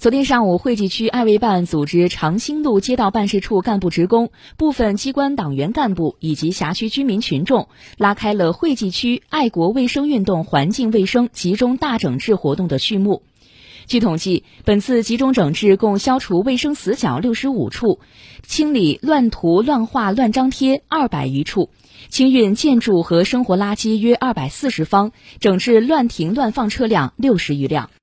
昨天上午，惠济区爱卫办组织长兴路街道办事处干部职工、部分机关党员干部以及辖区居民群众，拉开了惠济区爱国卫生运动环境卫生集中大整治活动的序幕。据统计，本次集中整治共消除卫生死角六十五处，清理乱涂乱画乱张贴二百余处，清运建筑和生活垃圾约二百四十方，整治乱停乱放车辆六十余辆。